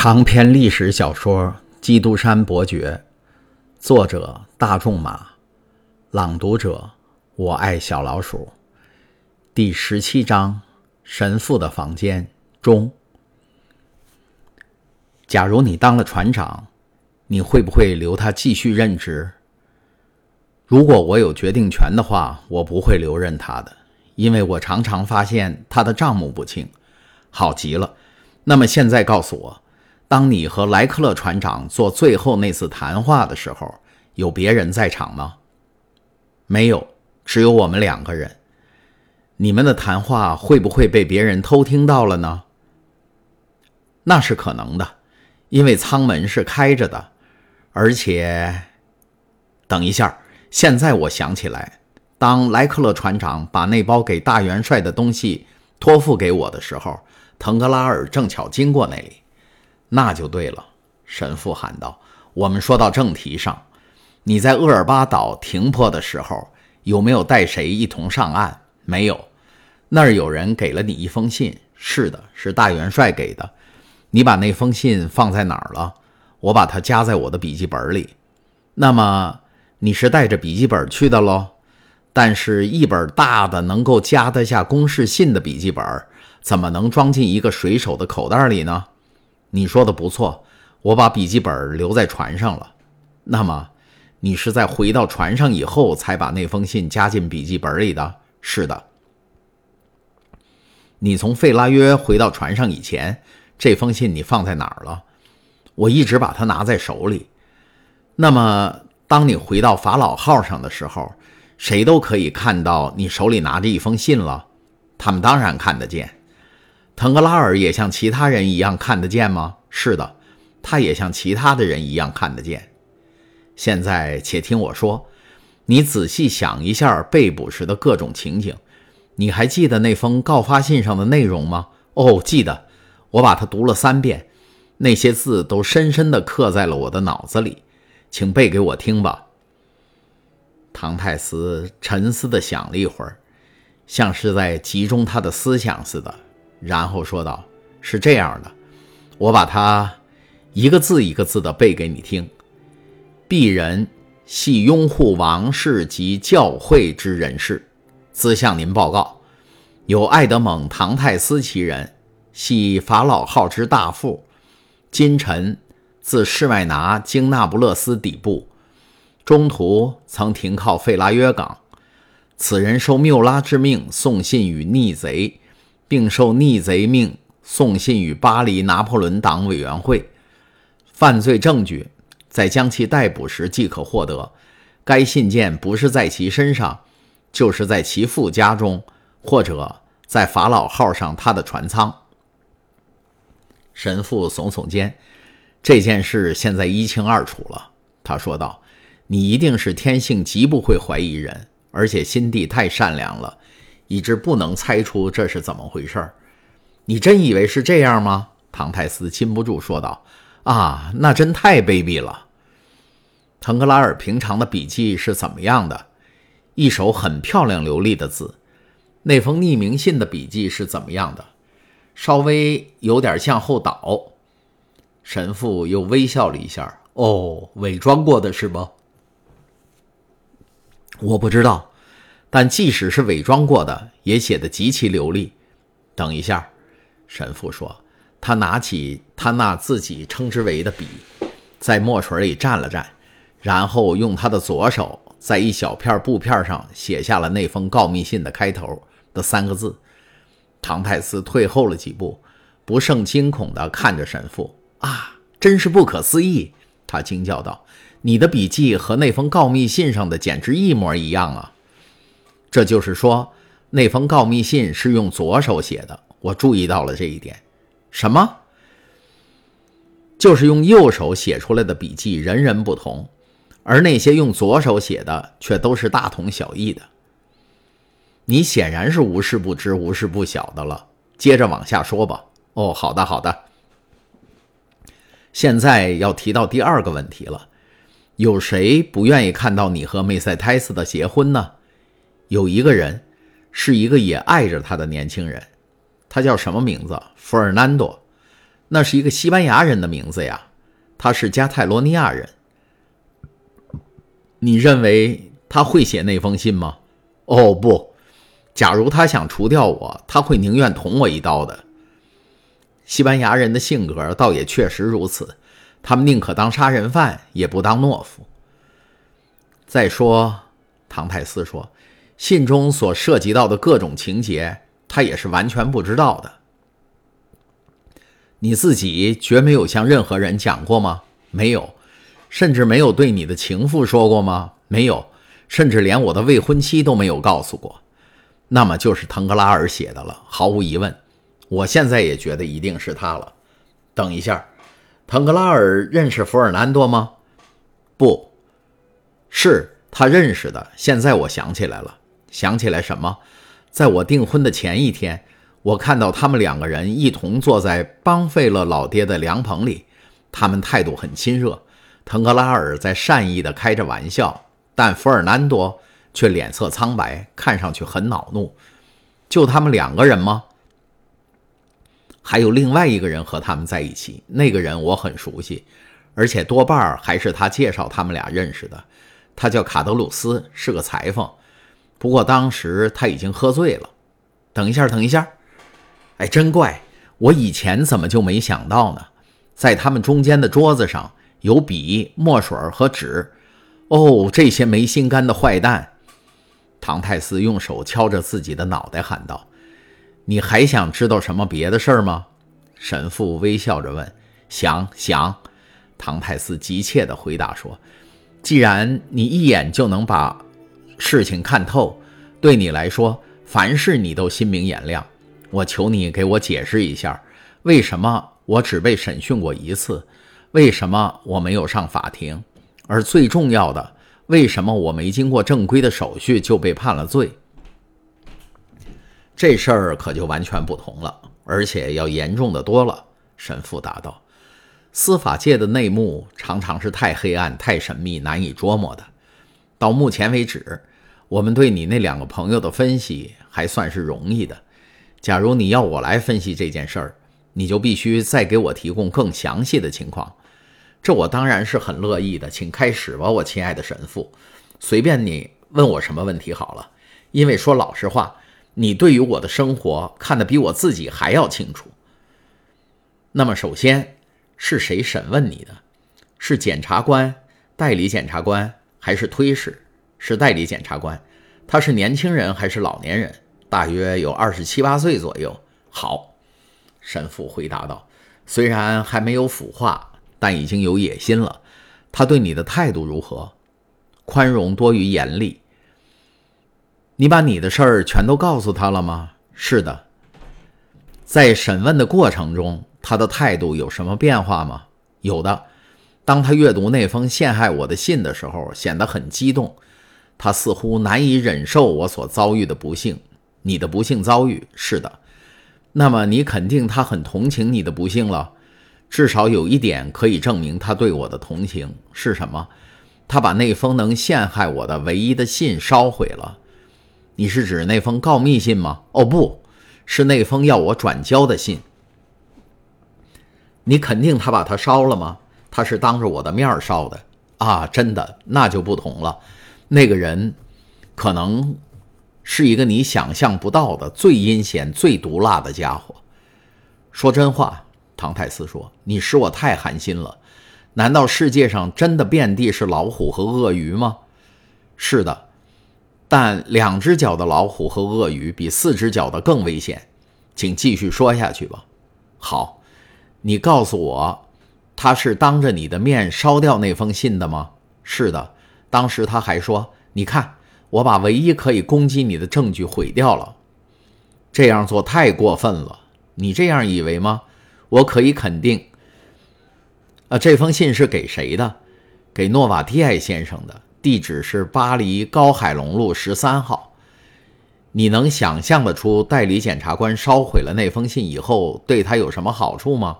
长篇历史小说《基督山伯爵》，作者大仲马，朗读者我爱小老鼠。第十七章：神父的房间中。假如你当了船长，你会不会留他继续任职？如果我有决定权的话，我不会留任他的，因为我常常发现他的账目不清。好极了，那么现在告诉我。当你和莱克勒船长做最后那次谈话的时候，有别人在场吗？没有，只有我们两个人。你们的谈话会不会被别人偷听到了呢？那是可能的，因为舱门是开着的，而且……等一下，现在我想起来，当莱克勒船长把那包给大元帅的东西托付给我的时候，腾格拉尔正巧经过那里。那就对了，神父喊道：“我们说到正题上，你在厄尔巴岛停泊的时候，有没有带谁一同上岸？没有。那儿有人给了你一封信，是的，是大元帅给的。你把那封信放在哪儿了？我把它夹在我的笔记本里。那么你是带着笔记本去的喽？但是，一本大的能够夹得下公事信的笔记本，怎么能装进一个水手的口袋里呢？”你说的不错，我把笔记本留在船上了。那么，你是在回到船上以后才把那封信加进笔记本里的？是的。你从费拉约回到船上以前，这封信你放在哪儿了？我一直把它拿在手里。那么，当你回到法老号上的时候，谁都可以看到你手里拿着一封信了。他们当然看得见。腾格拉尔也像其他人一样看得见吗？是的，他也像其他的人一样看得见。现在，且听我说，你仔细想一下被捕时的各种情景。你还记得那封告发信上的内容吗？哦，记得，我把它读了三遍，那些字都深深地刻在了我的脑子里。请背给我听吧。唐泰斯沉思地想了一会儿，像是在集中他的思想似的。然后说道：“是这样的，我把它一个字一个字的背给你听。鄙人系拥护王室及教会之人士，兹向您报告：有爱德蒙·唐泰斯其人，系法老号之大副，今臣自世外拿经那不勒斯底部，中途曾停靠费拉约港。此人受缪拉之命送信与逆贼。”并受逆贼命送信与巴黎拿破仑党委员会，犯罪证据在将其逮捕时即可获得。该信件不是在其身上，就是在其父家中，或者在法老号上他的船舱。神父耸耸肩，这件事现在一清二楚了。他说道：“你一定是天性极不会怀疑人，而且心地太善良了。”以致不能猜出这是怎么回事儿，你真以为是这样吗？唐泰斯禁不住说道：“啊，那真太卑鄙了。”腾格拉尔平常的笔记是怎么样的？一手很漂亮流利的字。那封匿名信的笔记是怎么样的？稍微有点向后倒。神父又微笑了一下：“哦，伪装过的是不？我不知道。”但即使是伪装过的，也写得极其流利。等一下，神父说，他拿起他那自己称之为的笔，在墨水里蘸了蘸，然后用他的左手在一小片布片上写下了那封告密信的开头的三个字。唐泰斯退后了几步，不胜惊恐地看着神父。啊，真是不可思议！他惊叫道：“你的笔记和那封告密信上的简直一模一样啊！”这就是说，那封告密信是用左手写的。我注意到了这一点。什么？就是用右手写出来的笔记，人人不同，而那些用左手写的却都是大同小异的。你显然是无事不知、无事不晓的了。接着往下说吧。哦，好的，好的。现在要提到第二个问题了：有谁不愿意看到你和梅赛泰斯的结婚呢？有一个人，是一个也爱着他的年轻人，他叫什么名字？弗尔南多。那是一个西班牙人的名字呀，他是加泰罗尼亚人。你认为他会写那封信吗？哦，不，假如他想除掉我，他会宁愿捅我一刀的。西班牙人的性格倒也确实如此，他们宁可当杀人犯，也不当懦夫。再说，唐泰斯说，信中所涉及到的各种情节，他也是完全不知道的。你自己绝没有向任何人讲过吗？没有。甚至没有对你的情妇说过吗？没有，甚至连我的未婚妻都没有告诉过。那么就是腾格拉尔写的了，毫无疑问。我现在也觉得一定是他了。等一下，腾格拉尔认识弗尔南多吗？不是，他认识的。现在我想起来了，想起来什么？在我订婚的前一天，我看到他们两个人一同坐在邦费勒老爹的凉棚里，他们态度很亲热。腾格拉尔在善意地开着玩笑，但弗尔南多却脸色苍白，看上去很恼怒。就他们两个人吗？还有另外一个人和他们在一起，那个人我很熟悉，而且多半还是他介绍他们俩认识的。他叫卡德鲁斯，是个裁缝。不过当时他已经喝醉了。等一下，等一下，哎，真怪，我以前怎么就没想到呢？在他们中间的桌子上。有笔、墨水和纸，哦，这些没心肝的坏蛋！唐泰斯用手敲着自己的脑袋喊道：“你还想知道什么别的事儿吗？”神父微笑着问。“想想。”唐泰斯急切地回答说：“既然你一眼就能把事情看透，对你来说，凡事你都心明眼亮。我求你给我解释一下，为什么我只被审讯过一次？”为什么我没有上法庭？而最重要的，为什么我没经过正规的手续就被判了罪？这事儿可就完全不同了，而且要严重的多了。神父答道：“司法界的内幕常常是太黑暗、太神秘、难以捉摸的。到目前为止，我们对你那两个朋友的分析还算是容易的。假如你要我来分析这件事儿，你就必须再给我提供更详细的情况。”这我当然是很乐意的，请开始吧，我亲爱的神父，随便你问我什么问题好了。因为说老实话，你对于我的生活看得比我自己还要清楚。那么，首先是谁审问你的？是检察官、代理检察官还是推事？是代理检察官。他是年轻人还是老年人？大约有二十七八岁左右。好，神父回答道，虽然还没有腐化。但已经有野心了。他对你的态度如何？宽容多于严厉。你把你的事儿全都告诉他了吗？是的。在审问的过程中，他的态度有什么变化吗？有的。当他阅读那封陷害我的信的时候，显得很激动。他似乎难以忍受我所遭遇的不幸。你的不幸遭遇，是的。那么你肯定他很同情你的不幸了。至少有一点可以证明他对我的同情是什么？他把那封能陷害我的唯一的信烧毁了。你是指那封告密信吗？哦，不是那封要我转交的信。你肯定他把它烧了吗？他是当着我的面烧的啊！真的，那就不同了。那个人可能是一个你想象不到的最阴险、最毒辣的家伙。说真话。唐泰斯说：“你使我太寒心了。难道世界上真的遍地是老虎和鳄鱼吗？是的，但两只脚的老虎和鳄鱼比四只脚的更危险。请继续说下去吧。好，你告诉我，他是当着你的面烧掉那封信的吗？是的。当时他还说：‘你看，我把唯一可以攻击你的证据毁掉了。’这样做太过分了。你这样以为吗？”我可以肯定，啊，这封信是给谁的？给诺瓦蒂埃先生的，地址是巴黎高海龙路十三号。你能想象得出代理检察官烧毁了那封信以后对他有什么好处吗？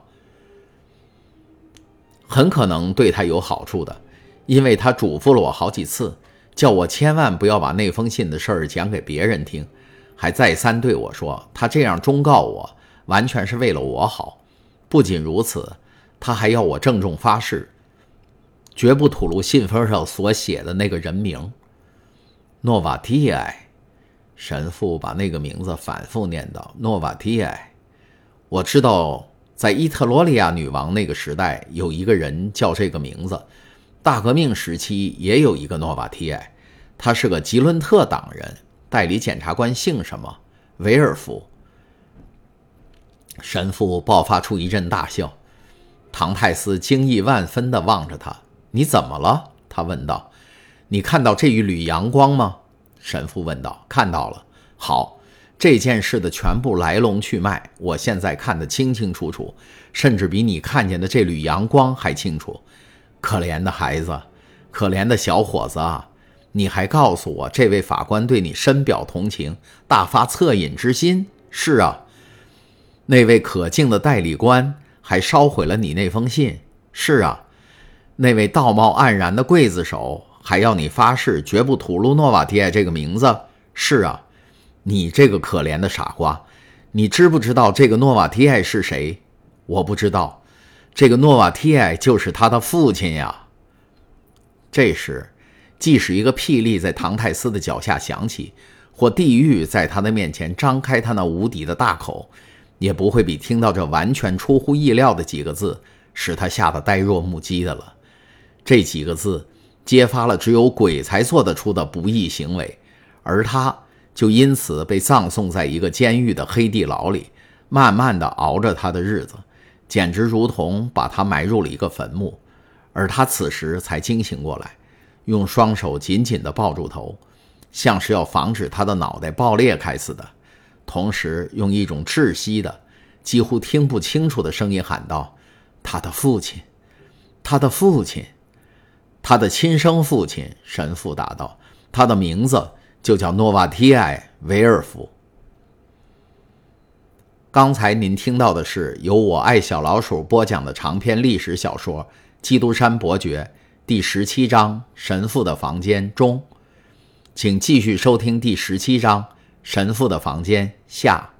很可能对他有好处的，因为他嘱咐了我好几次，叫我千万不要把那封信的事儿讲给别人听，还再三对我说，他这样忠告我，完全是为了我好。不仅如此，他还要我郑重发誓，绝不吐露信封上所写的那个人名。诺瓦提埃，神父把那个名字反复念叨。诺瓦提埃，我知道，在伊特罗利亚女王那个时代，有一个人叫这个名字。大革命时期也有一个诺瓦提埃，他是个吉伦特党人。代理检察官姓什么？维尔夫。神父爆发出一阵大笑。唐泰斯惊异万分地望着他：“你怎么了？”他问道。“你看到这一缕阳光吗？”神父问道。“看到了。好，这件事的全部来龙去脉，我现在看得清清楚楚，甚至比你看见的这缕阳光还清楚。可怜的孩子，可怜的小伙子啊！你还告诉我，这位法官对你深表同情，大发恻隐之心。是啊。”那位可敬的代理官还烧毁了你那封信。是啊，那位道貌岸然的刽子手还要你发誓绝不吐露诺瓦提埃这个名字。是啊，你这个可怜的傻瓜，你知不知道这个诺瓦提埃是谁？我不知道，这个诺瓦提埃就是他的父亲呀。这时，即使一个霹雳在唐泰斯的脚下响起，或地狱在他的面前张开他那无底的大口。也不会比听到这完全出乎意料的几个字使他吓得呆若木鸡的了。这几个字揭发了只有鬼才做得出的不义行为，而他就因此被葬送在一个监狱的黑地牢里，慢慢的熬着他的日子，简直如同把他埋入了一个坟墓。而他此时才惊醒过来，用双手紧紧地抱住头，像是要防止他的脑袋爆裂开似的。同时，用一种窒息的、几乎听不清楚的声音喊道：“他的父亲，他的父亲，他的亲生父亲。”神父答道：“他的名字就叫诺瓦提埃·维尔夫。”刚才您听到的是由我爱小老鼠播讲的长篇历史小说《基督山伯爵》第十七章《神父的房间》中，请继续收听第十七章。神父的房间下。